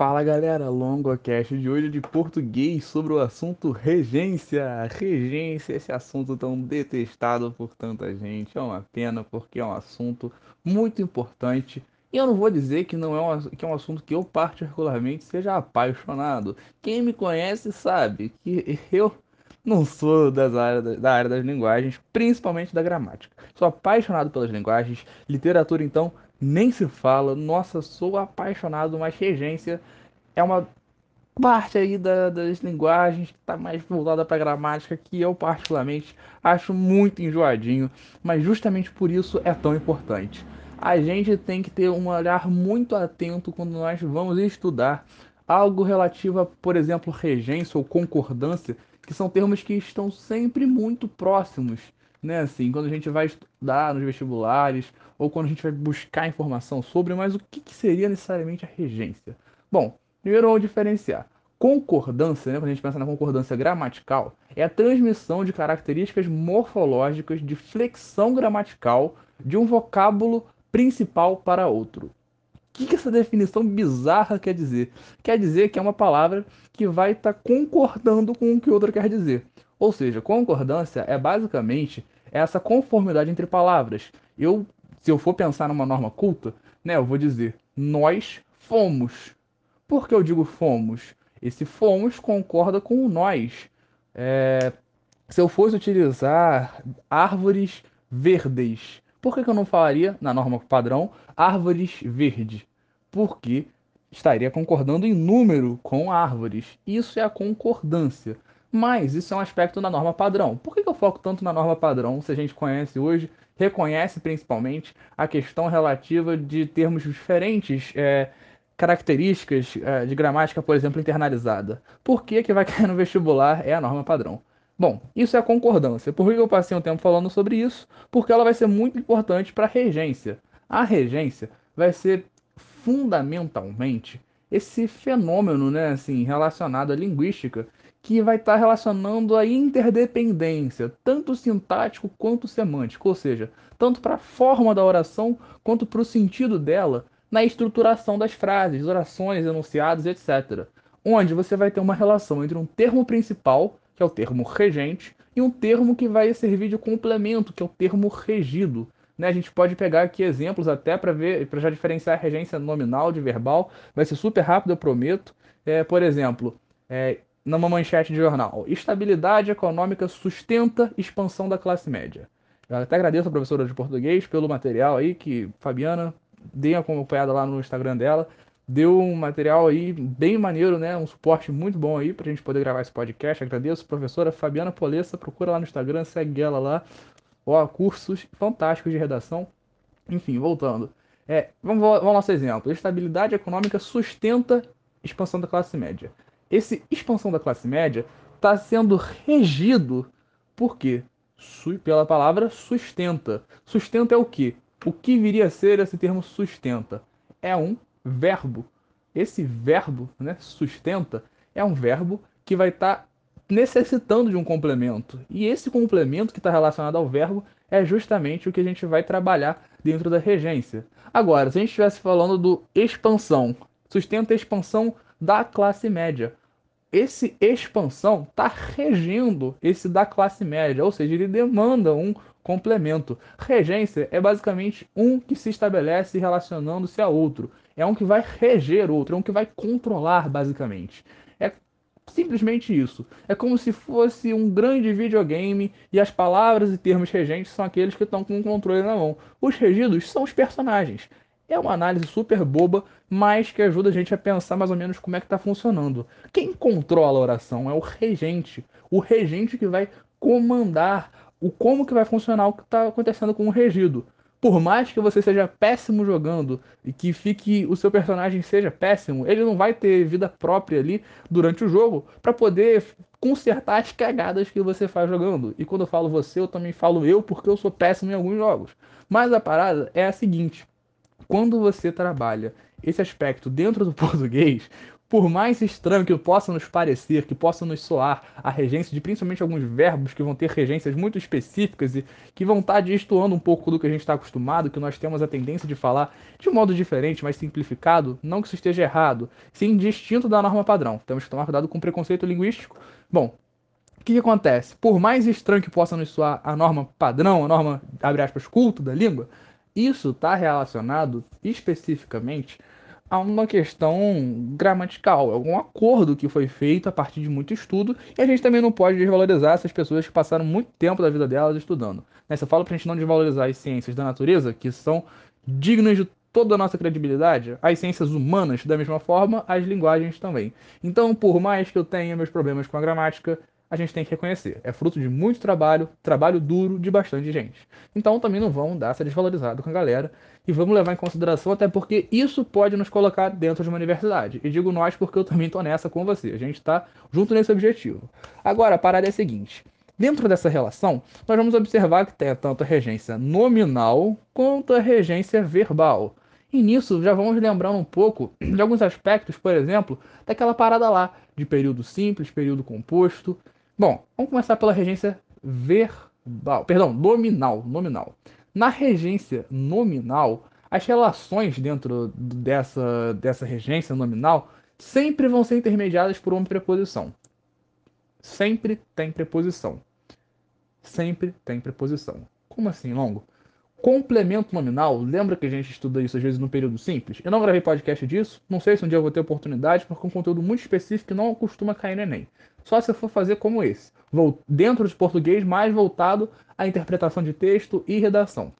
Fala galera, LongoCast de hoje de português sobre o assunto regência. Regência, esse assunto tão detestado por tanta gente. É uma pena porque é um assunto muito importante. E eu não vou dizer que não é um, que é um assunto que eu particularmente seja apaixonado. Quem me conhece sabe que eu não sou das áreas, da área das linguagens, principalmente da gramática. Sou apaixonado pelas linguagens, literatura então nem se fala. Nossa, sou apaixonado, mas regência é uma parte aí da, das linguagens que está mais voltada para gramática que eu particularmente acho muito enjoadinho, mas justamente por isso é tão importante. A gente tem que ter um olhar muito atento quando nós vamos estudar algo relativo a, por exemplo, regência ou concordância, que são termos que estão sempre muito próximos né? Assim, quando a gente vai estudar nos vestibulares ou quando a gente vai buscar informação sobre, mas o que, que seria necessariamente a regência? Bom, primeiro vamos diferenciar. Concordância, né, quando a gente pensa na concordância gramatical, é a transmissão de características morfológicas de flexão gramatical de um vocábulo principal para outro. Que, que essa definição bizarra quer dizer? Quer dizer que é uma palavra que vai estar tá concordando com o que outra quer dizer. Ou seja, concordância é basicamente essa conformidade entre palavras. Eu, se eu for pensar numa norma culta, né, eu vou dizer nós fomos. Por que eu digo fomos? Esse fomos concorda com o nós. É, se eu fosse utilizar árvores verdes, por que, que eu não falaria, na norma padrão, árvores verde? Porque estaria concordando em número com árvores. Isso é a concordância. Mas isso é um aspecto da norma padrão. Por que eu foco tanto na norma padrão se a gente conhece hoje, reconhece principalmente a questão relativa de termos diferentes, é, características é, de gramática, por exemplo, internalizada? Por que, que vai cair no vestibular é a norma padrão? Bom, isso é a concordância. Por que eu passei um tempo falando sobre isso? Porque ela vai ser muito importante para a regência. A regência vai ser fundamentalmente esse fenômeno, né, assim, relacionado à linguística que vai estar tá relacionando a interdependência, tanto sintático quanto semântico, ou seja, tanto para a forma da oração quanto para o sentido dela na estruturação das frases, orações, enunciados, etc. Onde você vai ter uma relação entre um termo principal, que é o termo regente, e um termo que vai servir de complemento, que é o termo regido. Né? A gente pode pegar aqui exemplos até para ver, para já diferenciar a regência nominal de verbal. Vai ser super rápido, eu prometo. É, por exemplo, é, numa manchete de jornal. Estabilidade econômica sustenta expansão da classe média. Eu até agradeço a professora de português pelo material aí que Fabiana dei acompanhada lá no Instagram dela. Deu um material aí bem maneiro, né? Um suporte muito bom aí pra gente poder gravar esse podcast. Agradeço, professora Fabiana Polessa. Procura lá no Instagram, segue ela lá. Ó, cursos fantásticos de redação. Enfim, voltando. É, vamos, vamos ao nosso exemplo. Estabilidade econômica sustenta expansão da classe média esse expansão da classe média está sendo regido por quê? Pela palavra sustenta. Sustenta é o quê? O que viria a ser esse termo sustenta? É um verbo. Esse verbo, né, sustenta, é um verbo que vai estar tá necessitando de um complemento. E esse complemento que está relacionado ao verbo é justamente o que a gente vai trabalhar dentro da regência. Agora, se a gente estivesse falando do expansão, sustenta a expansão da classe média esse expansão está regendo esse da classe média, ou seja, ele demanda um complemento. Regência é basicamente um que se estabelece relacionando-se a outro. É um que vai reger outro, é um que vai controlar, basicamente. É simplesmente isso. É como se fosse um grande videogame e as palavras e termos regentes são aqueles que estão com o controle na mão. Os regidos são os personagens. É uma análise super boba, mas que ajuda a gente a pensar mais ou menos como é que está funcionando. Quem controla a oração é o regente. O regente que vai comandar o como que vai funcionar o que está acontecendo com o regido. Por mais que você seja péssimo jogando e que fique o seu personagem seja péssimo, ele não vai ter vida própria ali durante o jogo para poder consertar as cagadas que você faz jogando. E quando eu falo você, eu também falo eu porque eu sou péssimo em alguns jogos. Mas a parada é a seguinte: quando você trabalha esse aspecto dentro do português, por mais estranho que possa nos parecer, que possa nos soar a regência de principalmente alguns verbos que vão ter regências muito específicas e que vão estar destoando um pouco do que a gente está acostumado, que nós temos a tendência de falar de um modo diferente, mais simplificado, não que isso esteja errado, sim distinto da norma padrão. Temos que tomar cuidado com o preconceito linguístico. Bom, o que, que, acontece? Por mais estranho que possa nos soar a norma padrão, a norma, abre aspas, culto da língua, isso está relacionado especificamente a uma questão gramatical, algum acordo que foi feito a partir de muito estudo, e a gente também não pode desvalorizar essas pessoas que passaram muito tempo da vida delas estudando. Né? Se eu falo para gente não desvalorizar as ciências da natureza, que são dignas de toda a nossa credibilidade, as ciências humanas, da mesma forma, as linguagens também. Então, por mais que eu tenha meus problemas com a gramática, a gente tem que reconhecer. É fruto de muito trabalho, trabalho duro de bastante gente. Então também não vão dar essa desvalorizada com a galera e vamos levar em consideração, até porque isso pode nos colocar dentro de uma universidade. E digo nós porque eu também estou nessa com você. A gente está junto nesse objetivo. Agora, a parada é a seguinte. Dentro dessa relação, nós vamos observar que tem tanto a regência nominal quanto a regência verbal. E nisso já vamos lembrando um pouco de alguns aspectos, por exemplo, daquela parada lá de período simples, período composto, Bom, vamos começar pela regência verbal, perdão, nominal, nominal. Na regência nominal, as relações dentro dessa, dessa regência nominal sempre vão ser intermediadas por uma preposição. Sempre tem preposição. Sempre tem preposição. Como assim, longo? Complemento nominal, lembra que a gente estuda isso às vezes no período simples? Eu não gravei podcast disso, não sei se um dia eu vou ter oportunidade, porque é um conteúdo muito específico que não costuma cair no Enem. Só se for fazer como esse, dentro de português, mais voltado à interpretação de texto e redação.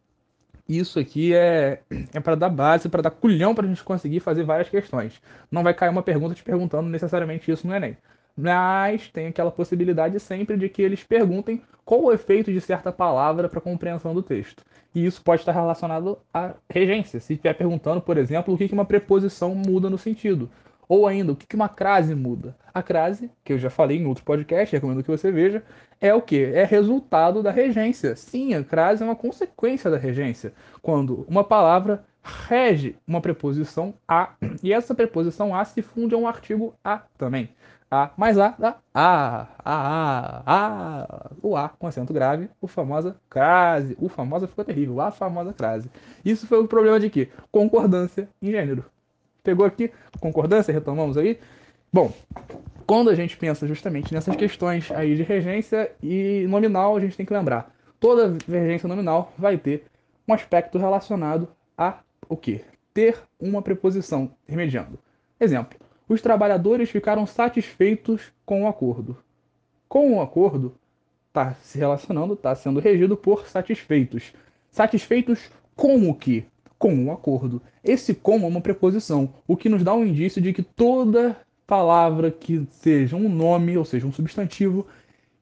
Isso aqui é, é para dar base, para dar culhão para a gente conseguir fazer várias questões. Não vai cair uma pergunta te perguntando necessariamente isso no Enem mas tem aquela possibilidade sempre de que eles perguntem qual o efeito de certa palavra para a compreensão do texto. E isso pode estar relacionado à regência. Se estiver perguntando, por exemplo, o que uma preposição muda no sentido. Ou ainda, o que uma crase muda. A crase, que eu já falei em outro podcast, recomendo que você veja, é o que? É resultado da regência. Sim, a crase é uma consequência da regência. Quando uma palavra rege uma preposição a, e essa preposição a se funde a um artigo a também. A mais A dá A, A, A, A, o A com acento grave, o famosa crase. O famosa ficou terrível, a famosa crase. Isso foi o problema de quê? Concordância em gênero. Pegou aqui? Concordância, retomamos aí? Bom, quando a gente pensa justamente nessas questões aí de regência e nominal, a gente tem que lembrar. Toda regência nominal vai ter um aspecto relacionado a o quê? Ter uma preposição intermediando. Exemplo, os trabalhadores ficaram satisfeitos com o acordo. Com o acordo, está se relacionando, está sendo regido por satisfeitos. Satisfeitos com o que? Com o acordo. Esse com é uma preposição, o que nos dá um indício de que toda palavra que seja um nome, ou seja, um substantivo,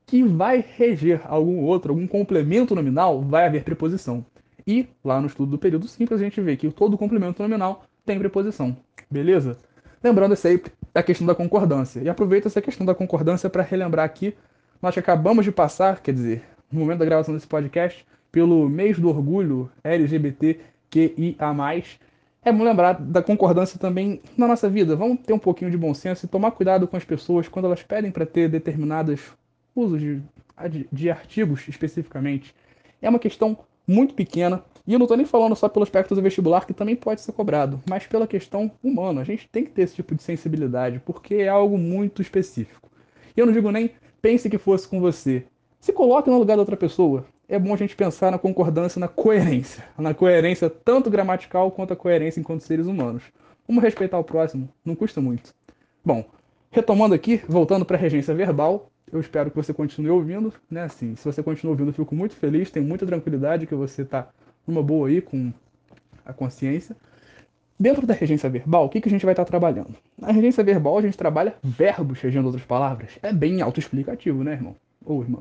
que vai reger algum outro, algum complemento nominal, vai haver preposição. E lá no estudo do período simples a gente vê que todo complemento nominal tem preposição. Beleza? Lembrando sempre a questão da concordância. E aproveito essa questão da concordância para relembrar aqui, nós acabamos de passar, quer dizer, no momento da gravação desse podcast, pelo mês do orgulho LGBTQIA+. É bom lembrar da concordância também na nossa vida. Vamos ter um pouquinho de bom senso e tomar cuidado com as pessoas quando elas pedem para ter determinados usos de, de artigos especificamente. É uma questão muito pequena, e eu não estou nem falando só pelo aspecto do vestibular, que também pode ser cobrado, mas pela questão humana. A gente tem que ter esse tipo de sensibilidade, porque é algo muito específico. E eu não digo nem pense que fosse com você. Se coloque no lugar da outra pessoa. É bom a gente pensar na concordância, na coerência. Na coerência tanto gramatical quanto a coerência enquanto seres humanos. Vamos respeitar o próximo, não custa muito. Bom, retomando aqui, voltando para a regência verbal, eu espero que você continue ouvindo, né? Assim, se você continua ouvindo, eu fico muito feliz, tenho muita tranquilidade que você está numa boa aí com a consciência. Dentro da regência verbal, o que, que a gente vai estar trabalhando? Na regência verbal, a gente trabalha verbos regendo outras palavras. É bem autoexplicativo, né, irmão? Ou irmã.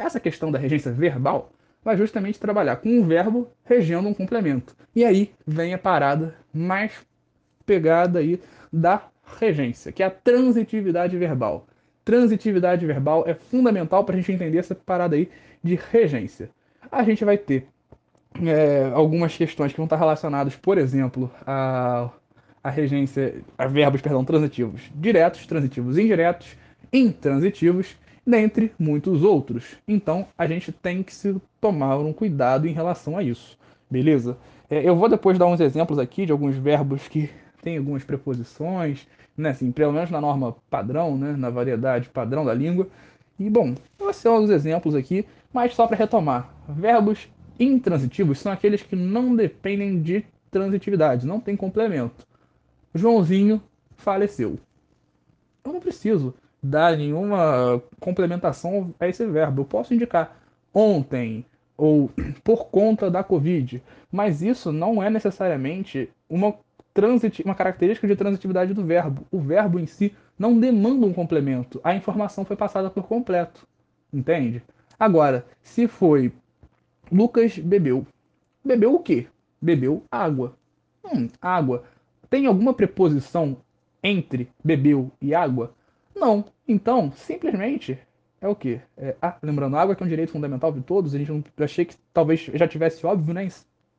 Essa questão da regência verbal vai justamente trabalhar com um verbo regendo um complemento. E aí vem a parada mais pegada aí da regência, que é a transitividade verbal. Transitividade verbal é fundamental para a gente entender essa parada aí de regência. A gente vai ter é, algumas questões que vão estar relacionadas, por exemplo, a, a regência, a verbos, perdão, transitivos diretos, transitivos indiretos, intransitivos, dentre muitos outros. Então, a gente tem que se tomar um cuidado em relação a isso, beleza? É, eu vou depois dar uns exemplos aqui de alguns verbos que têm algumas preposições, né, assim, pelo menos na norma padrão, né, na variedade padrão da língua. E, bom, vou ser alguns exemplos aqui, mas só para retomar. Verbos intransitivos são aqueles que não dependem de transitividade, não tem complemento. Joãozinho faleceu. Eu não preciso dar nenhuma complementação a esse verbo. Eu posso indicar ontem ou por conta da Covid, mas isso não é necessariamente uma, transit uma característica de transitividade do verbo. O verbo em si não demanda um complemento. A informação foi passada por completo. Entende? Agora, se foi Lucas bebeu. Bebeu o quê? Bebeu água. Hum, água. Tem alguma preposição entre bebeu e água? Não. Então, simplesmente é o quê? É, ah, lembrando, água que é um direito fundamental de todos. A gente não achei que talvez já tivesse óbvio, né? Em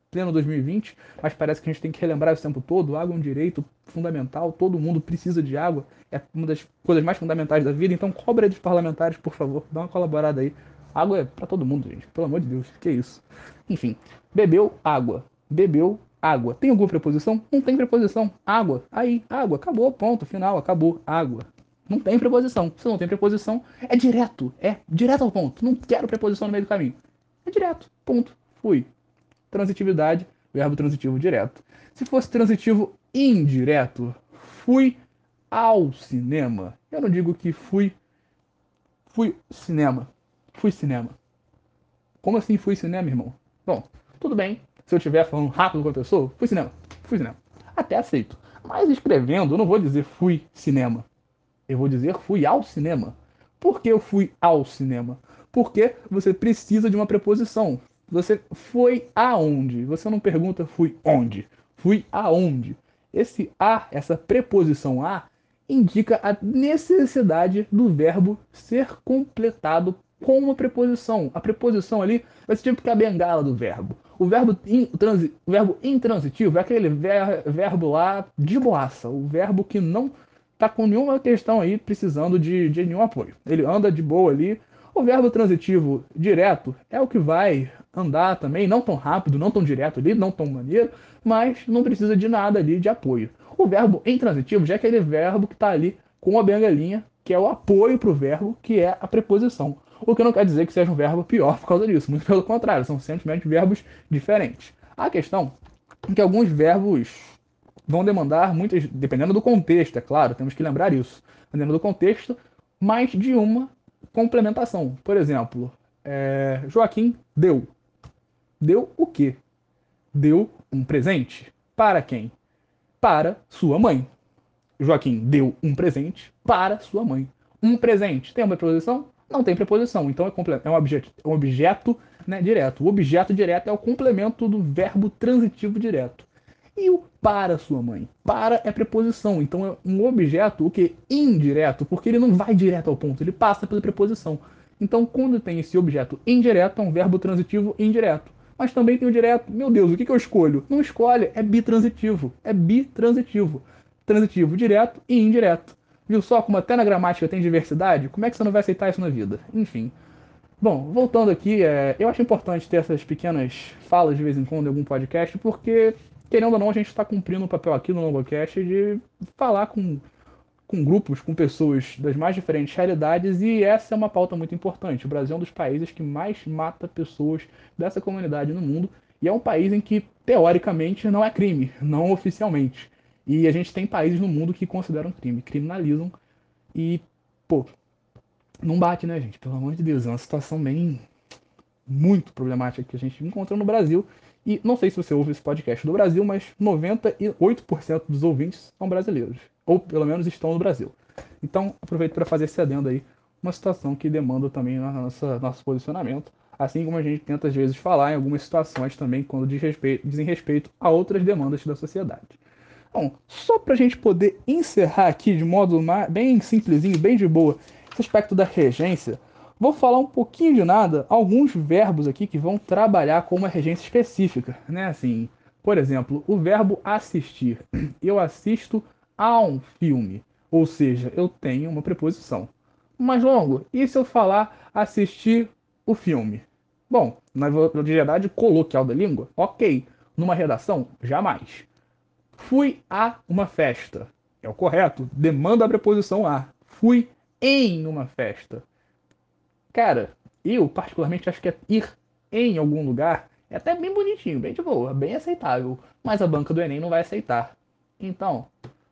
pleno 2020, mas parece que a gente tem que relembrar esse tempo todo. Água é um direito fundamental, todo mundo precisa de água. É uma das coisas mais fundamentais da vida. Então, cobra dos parlamentares, por favor, dá uma colaborada aí. Água é para todo mundo, gente. Pelo amor de Deus, que isso. Enfim, bebeu água. Bebeu água. Tem alguma preposição? Não tem preposição. Água. Aí, água. Acabou, ponto. Final, acabou. Água. Não tem preposição. Se não tem preposição, é direto. É direto ao ponto. Não quero preposição no meio do caminho. É direto. Ponto. Fui. Transitividade, verbo transitivo direto. Se fosse transitivo indireto, fui ao cinema. Eu não digo que fui. Fui cinema. Fui cinema. Como assim fui cinema, irmão? Bom, tudo bem. Se eu estiver falando rápido com a pessoa, fui cinema. Fui cinema. Até aceito. Mas escrevendo, eu não vou dizer fui cinema. Eu vou dizer fui ao cinema. Por que eu fui ao cinema? Porque você precisa de uma preposição. Você foi aonde? Você não pergunta fui onde. Fui aonde. Esse a, essa preposição a, indica a necessidade do verbo ser completado com uma preposição. A preposição ali vai ser tipo que a bengala do verbo. O verbo, in, transi, o verbo intransitivo é aquele ver, verbo lá de boaça, o verbo que não tá com nenhuma questão aí precisando de, de nenhum apoio. Ele anda de boa ali. O verbo transitivo direto é o que vai andar também, não tão rápido, não tão direto ali, não tão maneiro, mas não precisa de nada ali de apoio. O verbo intransitivo já é aquele verbo que está ali com a bengalinha, que é o apoio para o verbo, que é a preposição. O que não quer dizer que seja um verbo pior por causa disso, muito pelo contrário, são simplesmente verbos diferentes. A questão é que alguns verbos vão demandar muitas, dependendo do contexto, é claro, temos que lembrar isso, dependendo do contexto, mais de uma complementação. Por exemplo, é, Joaquim deu. Deu o quê? Deu um presente. Para quem? Para sua mãe. Joaquim deu um presente para sua mãe. Um presente. Tem uma preposição? Não tem preposição. Então é, é um objeto, um objeto né, direto. O objeto direto é o complemento do verbo transitivo direto. E o para sua mãe? Para é preposição. Então é um objeto, o que? Indireto, porque ele não vai direto ao ponto, ele passa pela preposição. Então, quando tem esse objeto indireto, é um verbo transitivo indireto. Mas também tem o direto. Meu Deus, o que, eu escolho? Não escolhe, é bitransitivo. É bitransitivo. Transitivo direto e indireto. Viu só como até na gramática tem diversidade? Como é que você não vai aceitar isso na vida? Enfim. Bom, voltando aqui, é, eu acho importante ter essas pequenas falas de vez em quando em algum podcast, porque, querendo ou não, a gente está cumprindo o um papel aqui no Longocast de falar com, com grupos, com pessoas das mais diferentes realidades, e essa é uma pauta muito importante. O Brasil é um dos países que mais mata pessoas dessa comunidade no mundo, e é um país em que, teoricamente, não é crime, não oficialmente. E a gente tem países no mundo que consideram crime, criminalizam. E, pô, não bate, né, gente? Pelo amor de Deus, é uma situação bem. muito problemática que a gente encontra no Brasil. E não sei se você ouve esse podcast do Brasil, mas 98% dos ouvintes são brasileiros. Ou pelo menos estão no Brasil. Então, aproveito para fazer esse adendo aí. Uma situação que demanda também nossa, nosso posicionamento. Assim como a gente tenta às vezes falar em algumas situações também quando diz respeito, dizem respeito a outras demandas da sociedade. Bom, só para a gente poder encerrar aqui de modo bem simplesinho, bem de boa, esse aspecto da regência, vou falar um pouquinho de nada, alguns verbos aqui que vão trabalhar com uma regência específica, né? Assim, Por exemplo, o verbo assistir. Eu assisto a um filme. Ou seja, eu tenho uma preposição. Mais longo. E se eu falar assistir o filme? Bom, na verdade coloquial da língua, ok. Numa redação, jamais. Fui a uma festa. É o correto. Demanda a preposição a. Fui em uma festa. Cara, eu particularmente acho que é ir em algum lugar é até bem bonitinho, bem de boa, bem aceitável. Mas a banca do Enem não vai aceitar. Então,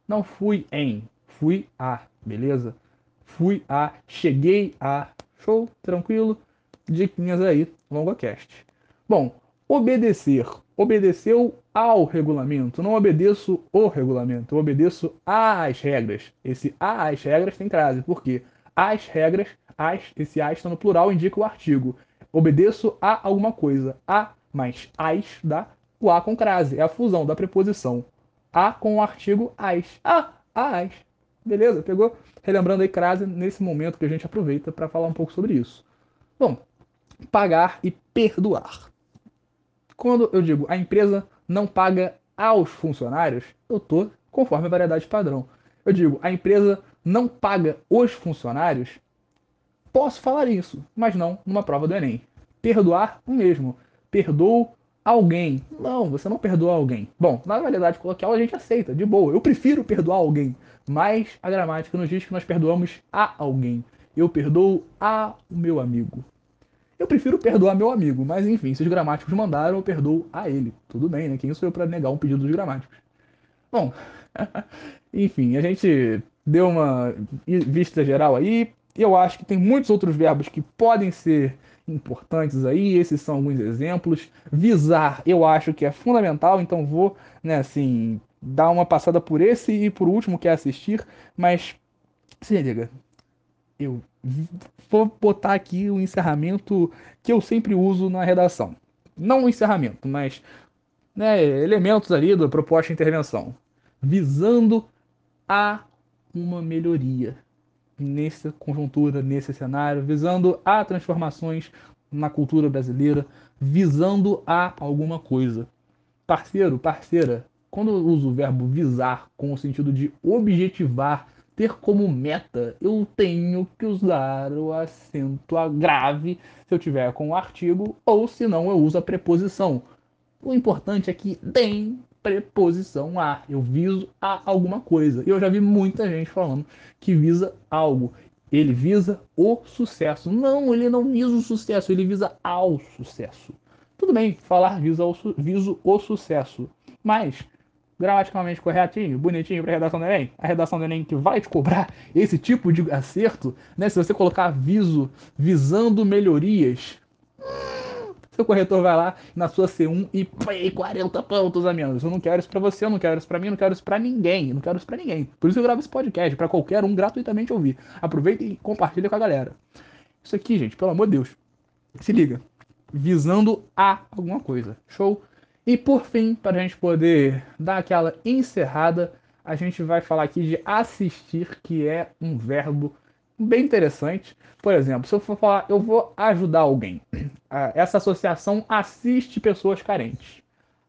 não fui em, fui a, beleza? Fui a, cheguei a. Show, tranquilo? Diquinhas aí, LongoCast. Bom, obedecer. Obedeceu ao regulamento. Não obedeço o regulamento. Eu obedeço às regras. Esse às regras tem crase. Por quê? As regras, as, esse as está no plural, indica o artigo. Obedeço a alguma coisa. A mais as dá o a com crase. É a fusão da preposição a com o artigo as. Ah, as. Beleza? Pegou? Relembrando aí crase nesse momento que a gente aproveita para falar um pouco sobre isso. Bom, pagar e perdoar. Quando eu digo a empresa não paga aos funcionários, eu estou conforme a variedade padrão. Eu digo a empresa não paga os funcionários, posso falar isso, mas não numa prova do Enem. Perdoar o mesmo. Perdoo alguém. Não, você não perdoa alguém. Bom, na validade coloquial a gente aceita, de boa. Eu prefiro perdoar alguém, mas a gramática nos diz que nós perdoamos a alguém. Eu perdoo a o meu amigo. Eu prefiro perdoar meu amigo, mas enfim, se os gramáticos mandaram, eu perdoo a ele. Tudo bem, né? Quem sou eu para negar um pedido dos gramáticos? Bom, enfim, a gente deu uma vista geral aí. Eu acho que tem muitos outros verbos que podem ser importantes aí, esses são alguns exemplos. Visar, eu acho que é fundamental, então vou, né, assim, dar uma passada por esse e por último, que é assistir, mas se liga, eu vou botar aqui o encerramento que eu sempre uso na redação. Não o encerramento, mas né, elementos ali da proposta de intervenção. Visando a uma melhoria nessa conjuntura, nesse cenário, visando a transformações na cultura brasileira, visando a alguma coisa. Parceiro, parceira, quando eu uso o verbo visar com o sentido de objetivar, ter como meta, eu tenho que usar o acento grave se eu tiver com o artigo, ou se não eu uso a preposição. O importante é que tem preposição a. Eu viso a alguma coisa. E eu já vi muita gente falando que visa algo. Ele visa o sucesso. Não, ele não visa o sucesso, ele visa ao sucesso. Tudo bem, falar visa o, viso o sucesso. Mas, gramaticalmente corretinho, bonitinho para a redação do Enem, a redação do Enem que vai te cobrar esse tipo de acerto, né? Se você colocar viso, visando melhorias, seu corretor vai lá na sua C1 e põe 40 pontos a menos. Eu não quero isso para você, eu não quero isso para mim, eu não quero isso para ninguém, eu não quero isso para ninguém. Por isso eu gravo esse podcast, para qualquer um gratuitamente ouvir. Aproveita e compartilha com a galera. Isso aqui, gente, pelo amor de Deus. Se liga. Visando a alguma coisa. Show? E por fim, para a gente poder dar aquela encerrada, a gente vai falar aqui de assistir, que é um verbo bem interessante. Por exemplo, se eu for falar, eu vou ajudar alguém. Ah, essa associação assiste pessoas carentes.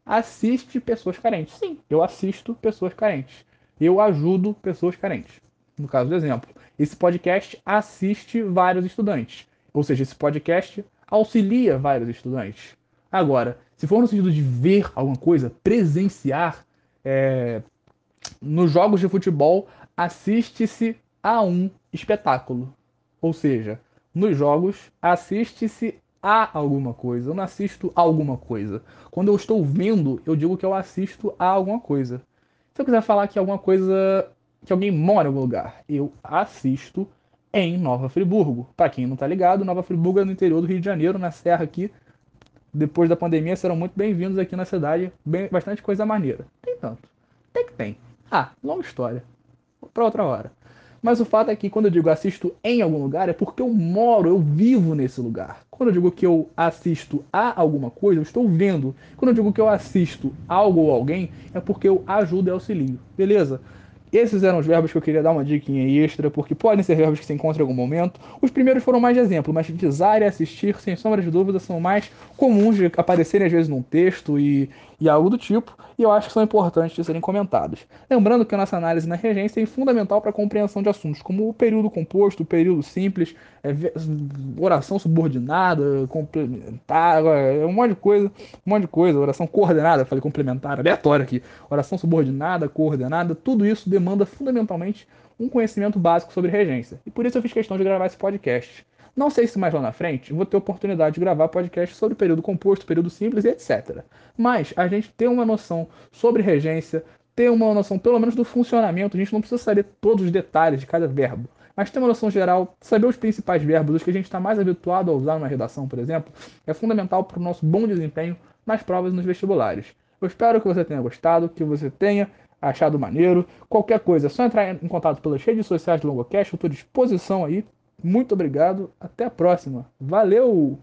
Assiste pessoas carentes. Sim, eu assisto pessoas carentes. Eu ajudo pessoas carentes. No caso do exemplo, esse podcast assiste vários estudantes. Ou seja, esse podcast auxilia vários estudantes. Agora, se for no sentido de ver alguma coisa, presenciar, é, nos jogos de futebol, assiste-se a um espetáculo. Ou seja, nos jogos assiste-se a alguma coisa. Eu não assisto a alguma coisa. Quando eu estou vendo, eu digo que eu assisto a alguma coisa. Se eu quiser falar que alguma coisa. que alguém mora em algum lugar, eu assisto em Nova Friburgo. Para quem não tá ligado, Nova Friburgo é no interior do Rio de Janeiro, na serra aqui. Depois da pandemia serão muito bem-vindos aqui na cidade. Bem, bastante coisa maneira. Tem tanto. Tem que tem. Ah, longa história. Para outra hora. Mas o fato é que quando eu digo assisto em algum lugar é porque eu moro, eu vivo nesse lugar. Quando eu digo que eu assisto a alguma coisa, eu estou vendo. Quando eu digo que eu assisto algo ou alguém, é porque eu ajudo e auxilio. Beleza? Esses eram os verbos que eu queria dar uma dica extra, porque podem ser verbos que se encontram em algum momento. Os primeiros foram mais de exemplo, mas desire e assistir, sem sombra de dúvida, são mais comuns de aparecerem às vezes num texto e, e algo do tipo, e eu acho que são importantes de serem comentados. Lembrando que a nossa análise na regência é fundamental para a compreensão de assuntos como o período composto, o período simples, é, oração subordinada, complementar, é um monte de coisa, um monte de coisa, oração coordenada, falei complementar, aleatório aqui, oração subordinada, coordenada, tudo isso demanda fundamentalmente um conhecimento básico sobre regência. E por isso eu fiz questão de gravar esse podcast. Não sei se mais lá na frente vou ter oportunidade de gravar podcast sobre período composto, período simples e etc. Mas a gente ter uma noção sobre regência, ter uma noção pelo menos do funcionamento, a gente não precisa saber todos os detalhes de cada verbo, mas ter uma noção geral, saber os principais verbos, os que a gente está mais habituado a usar numa redação, por exemplo, é fundamental para o nosso bom desempenho nas provas e nos vestibulares. Eu espero que você tenha gostado, que você tenha achado maneiro. Qualquer coisa, é só entrar em contato pelas redes sociais do Longocast, eu estou à disposição aí. Muito obrigado, até a próxima. Valeu!